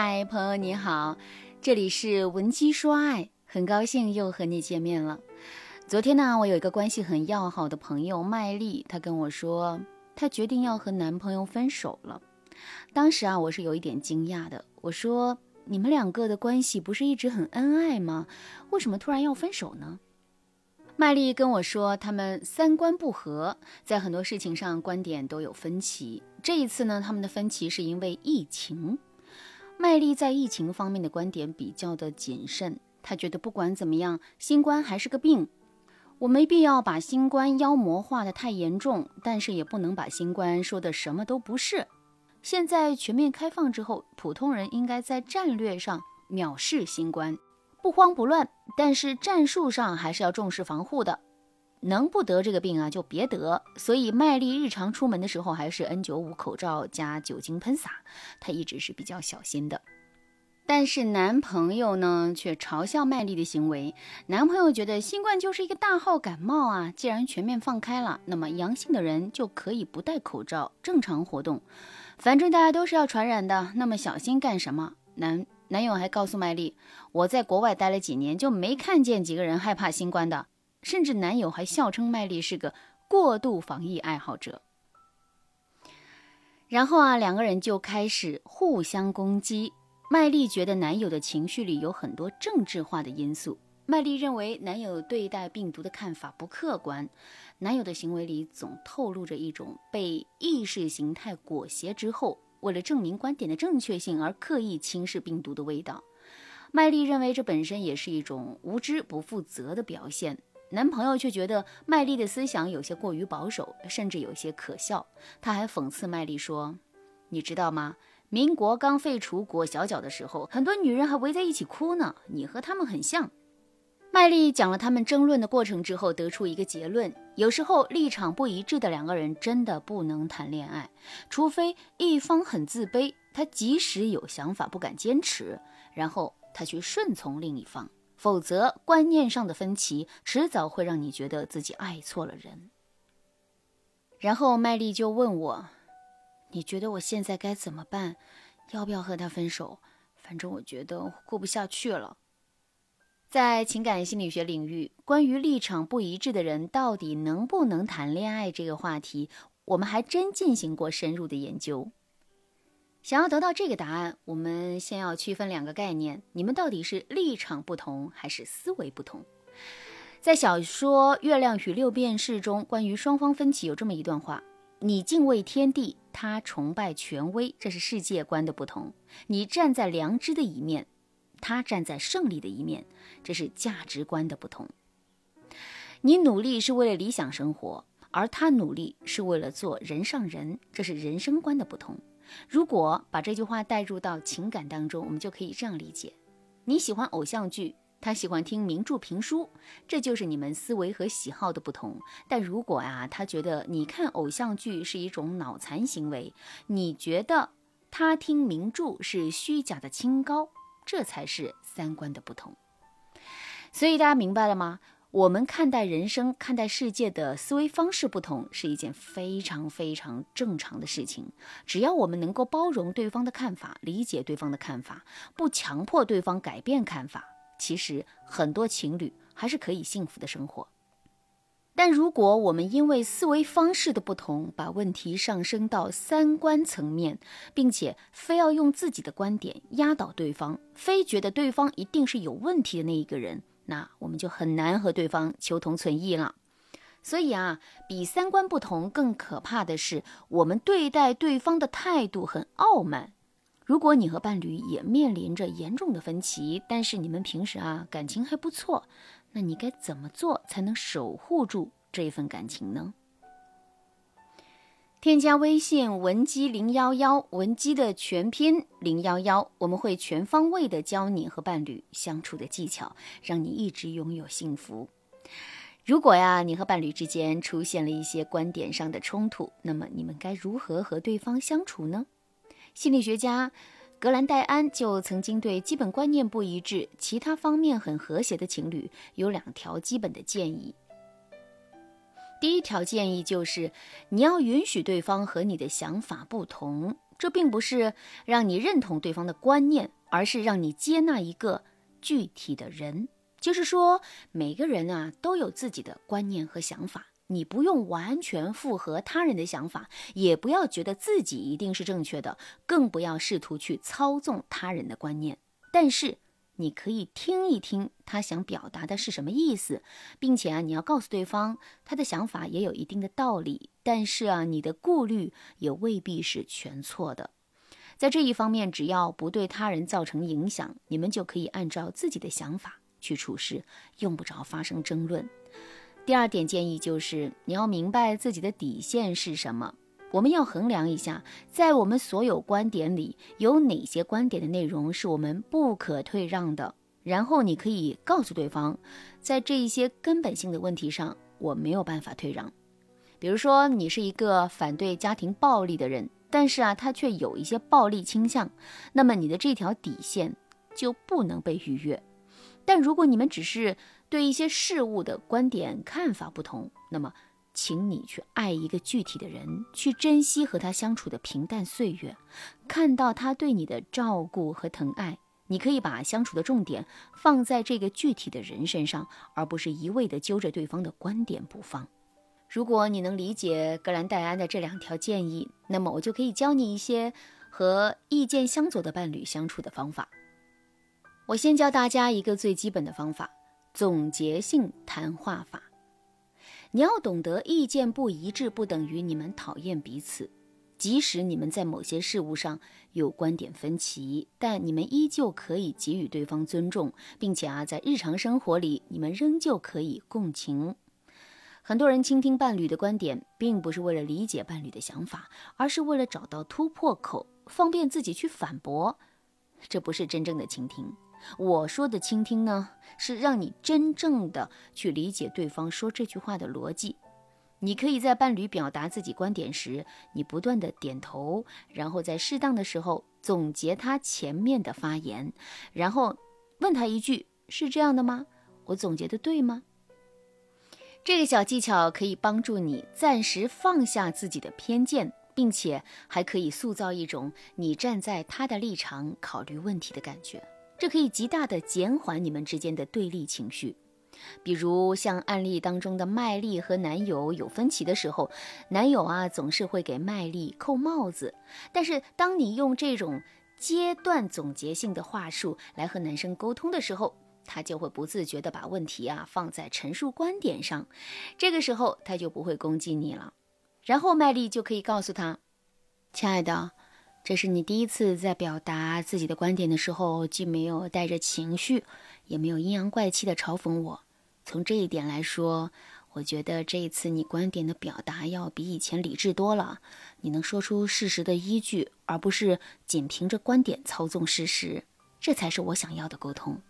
嗨，朋友你好，这里是文姬说爱，很高兴又和你见面了。昨天呢，我有一个关系很要好的朋友麦丽，她跟我说，她决定要和男朋友分手了。当时啊，我是有一点惊讶的。我说，你们两个的关系不是一直很恩爱吗？为什么突然要分手呢？麦丽跟我说，他们三观不合，在很多事情上观点都有分歧。这一次呢，他们的分歧是因为疫情。麦丽在疫情方面的观点比较的谨慎，她觉得不管怎么样，新冠还是个病，我没必要把新冠妖魔化的太严重，但是也不能把新冠说的什么都不是。现在全面开放之后，普通人应该在战略上藐视新冠，不慌不乱，但是战术上还是要重视防护的。能不得这个病啊，就别得。所以麦丽日常出门的时候还是 N95 口罩加酒精喷洒，她一直是比较小心的。但是男朋友呢，却嘲笑麦丽的行为。男朋友觉得新冠就是一个大号感冒啊，既然全面放开了，那么阳性的人就可以不戴口罩正常活动。反正大家都是要传染的，那么小心干什么？男男友还告诉麦丽，我在国外待了几年，就没看见几个人害怕新冠的。甚至男友还笑称麦丽是个过度防疫爱好者。然后啊，两个人就开始互相攻击。麦丽觉得男友的情绪里有很多政治化的因素。麦丽认为男友对待病毒的看法不客观，男友的行为里总透露着一种被意识形态裹挟之后，为了证明观点的正确性而刻意轻视病毒的味道。麦丽认为这本身也是一种无知不负责的表现。男朋友却觉得麦丽的思想有些过于保守，甚至有些可笑。他还讽刺麦丽说：“你知道吗？民国刚废除裹小脚的时候，很多女人还围在一起哭呢。你和他们很像。”麦丽讲了他们争论的过程之后，得出一个结论：有时候立场不一致的两个人真的不能谈恋爱，除非一方很自卑，他即使有想法不敢坚持，然后他去顺从另一方。否则，观念上的分歧迟早会让你觉得自己爱错了人。然后麦丽就问我：“你觉得我现在该怎么办？要不要和他分手？反正我觉得过不下去了。”在情感心理学领域，关于立场不一致的人到底能不能谈恋爱这个话题，我们还真进行过深入的研究。想要得到这个答案，我们先要区分两个概念：你们到底是立场不同，还是思维不同？在小说《月亮与六便士》中，关于双方分歧有这么一段话：你敬畏天地，他崇拜权威，这是世界观的不同；你站在良知的一面，他站在胜利的一面，这是价值观的不同。你努力是为了理想生活，而他努力是为了做人上人，这是人生观的不同。如果把这句话带入到情感当中，我们就可以这样理解：你喜欢偶像剧，他喜欢听名著评书，这就是你们思维和喜好的不同。但如果啊，他觉得你看偶像剧是一种脑残行为，你觉得他听名著是虚假的清高，这才是三观的不同。所以大家明白了吗？我们看待人生、看待世界的思维方式不同，是一件非常非常正常的事情。只要我们能够包容对方的看法，理解对方的看法，不强迫对方改变看法，其实很多情侣还是可以幸福的生活。但如果我们因为思维方式的不同，把问题上升到三观层面，并且非要用自己的观点压倒对方，非觉得对方一定是有问题的那一个人。那我们就很难和对方求同存异了。所以啊，比三观不同更可怕的是，我们对待对方的态度很傲慢。如果你和伴侣也面临着严重的分歧，但是你们平时啊感情还不错，那你该怎么做才能守护住这份感情呢？添加微信文姬零幺幺，文姬的全拼零幺幺，我们会全方位的教你和伴侣相处的技巧，让你一直拥有幸福。如果呀，你和伴侣之间出现了一些观点上的冲突，那么你们该如何和对方相处呢？心理学家格兰戴安就曾经对基本观念不一致、其他方面很和谐的情侣有两条基本的建议。第一条建议就是，你要允许对方和你的想法不同。这并不是让你认同对方的观念，而是让你接纳一个具体的人。就是说，每个人啊都有自己的观念和想法，你不用完全附和他人的想法，也不要觉得自己一定是正确的，更不要试图去操纵他人的观念。但是，你可以听一听他想表达的是什么意思，并且啊，你要告诉对方他的想法也有一定的道理，但是啊，你的顾虑也未必是全错的。在这一方面，只要不对他人造成影响，你们就可以按照自己的想法。去处事，用不着发生争论。第二点建议就是，你要明白自己的底线是什么。我们要衡量一下，在我们所有观点里，有哪些观点的内容是我们不可退让的。然后你可以告诉对方，在这一些根本性的问题上，我没有办法退让。比如说，你是一个反对家庭暴力的人，但是啊，他却有一些暴力倾向，那么你的这条底线就不能被逾越。但如果你们只是对一些事物的观点看法不同，那么，请你去爱一个具体的人，去珍惜和他相处的平淡岁月，看到他对你的照顾和疼爱。你可以把相处的重点放在这个具体的人身上，而不是一味的揪着对方的观点不放。如果你能理解格兰戴安的这两条建议，那么我就可以教你一些和意见相左的伴侣相处的方法。我先教大家一个最基本的方法——总结性谈话法。你要懂得，意见不一致不等于你们讨厌彼此。即使你们在某些事物上有观点分歧，但你们依旧可以给予对方尊重，并且啊，在日常生活里，你们仍旧可以共情。很多人倾听伴侣的观点，并不是为了理解伴侣的想法，而是为了找到突破口，方便自己去反驳。这不是真正的倾听。我说的倾听呢，是让你真正的去理解对方说这句话的逻辑。你可以在伴侣表达自己观点时，你不断的点头，然后在适当的时候总结他前面的发言，然后问他一句：“是这样的吗？我总结的对吗？”这个小技巧可以帮助你暂时放下自己的偏见，并且还可以塑造一种你站在他的立场考虑问题的感觉。这可以极大的减缓你们之间的对立情绪，比如像案例当中的麦丽和男友有分歧的时候，男友啊总是会给麦丽扣帽子。但是当你用这种阶段总结性的话术来和男生沟通的时候，他就会不自觉地把问题啊放在陈述观点上，这个时候他就不会攻击你了。然后麦丽就可以告诉他：“亲爱的。”这是你第一次在表达自己的观点的时候，既没有带着情绪，也没有阴阳怪气的嘲讽我。从这一点来说，我觉得这一次你观点的表达要比以前理智多了。你能说出事实的依据，而不是仅凭着观点操纵事实，这才是我想要的沟通。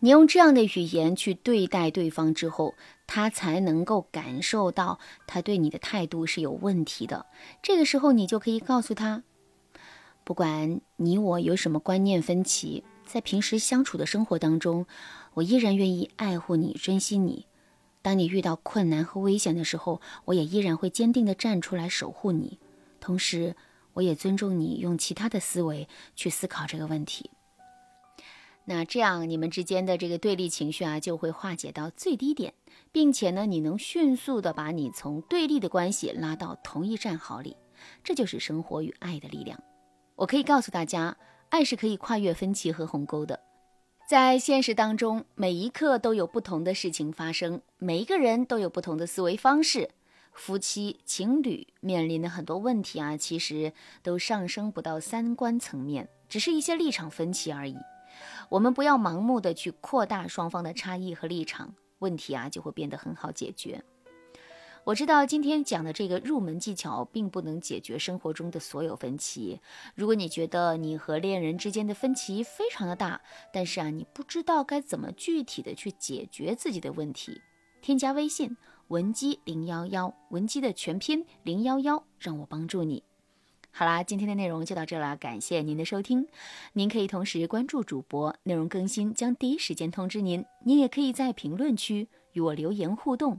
你用这样的语言去对待对方之后，他才能够感受到他对你的态度是有问题的。这个时候，你就可以告诉他。不管你我有什么观念分歧，在平时相处的生活当中，我依然愿意爱护你、珍惜你。当你遇到困难和危险的时候，我也依然会坚定地站出来守护你。同时，我也尊重你用其他的思维去思考这个问题。那这样，你们之间的这个对立情绪啊，就会化解到最低点，并且呢，你能迅速地把你从对立的关系拉到同一战壕里。这就是生活与爱的力量。我可以告诉大家，爱是可以跨越分歧和鸿沟的。在现实当中，每一刻都有不同的事情发生，每一个人都有不同的思维方式。夫妻、情侣面临的很多问题啊，其实都上升不到三观层面，只是一些立场分歧而已。我们不要盲目的去扩大双方的差异和立场，问题啊就会变得很好解决。我知道今天讲的这个入门技巧并不能解决生活中的所有分歧。如果你觉得你和恋人之间的分歧非常的大，但是啊，你不知道该怎么具体的去解决自己的问题，添加微信文姬零幺幺，文姬的全拼零幺幺，让我帮助你。好啦，今天的内容就到这了，感谢您的收听。您可以同时关注主播，内容更新将第一时间通知您。您也可以在评论区与我留言互动。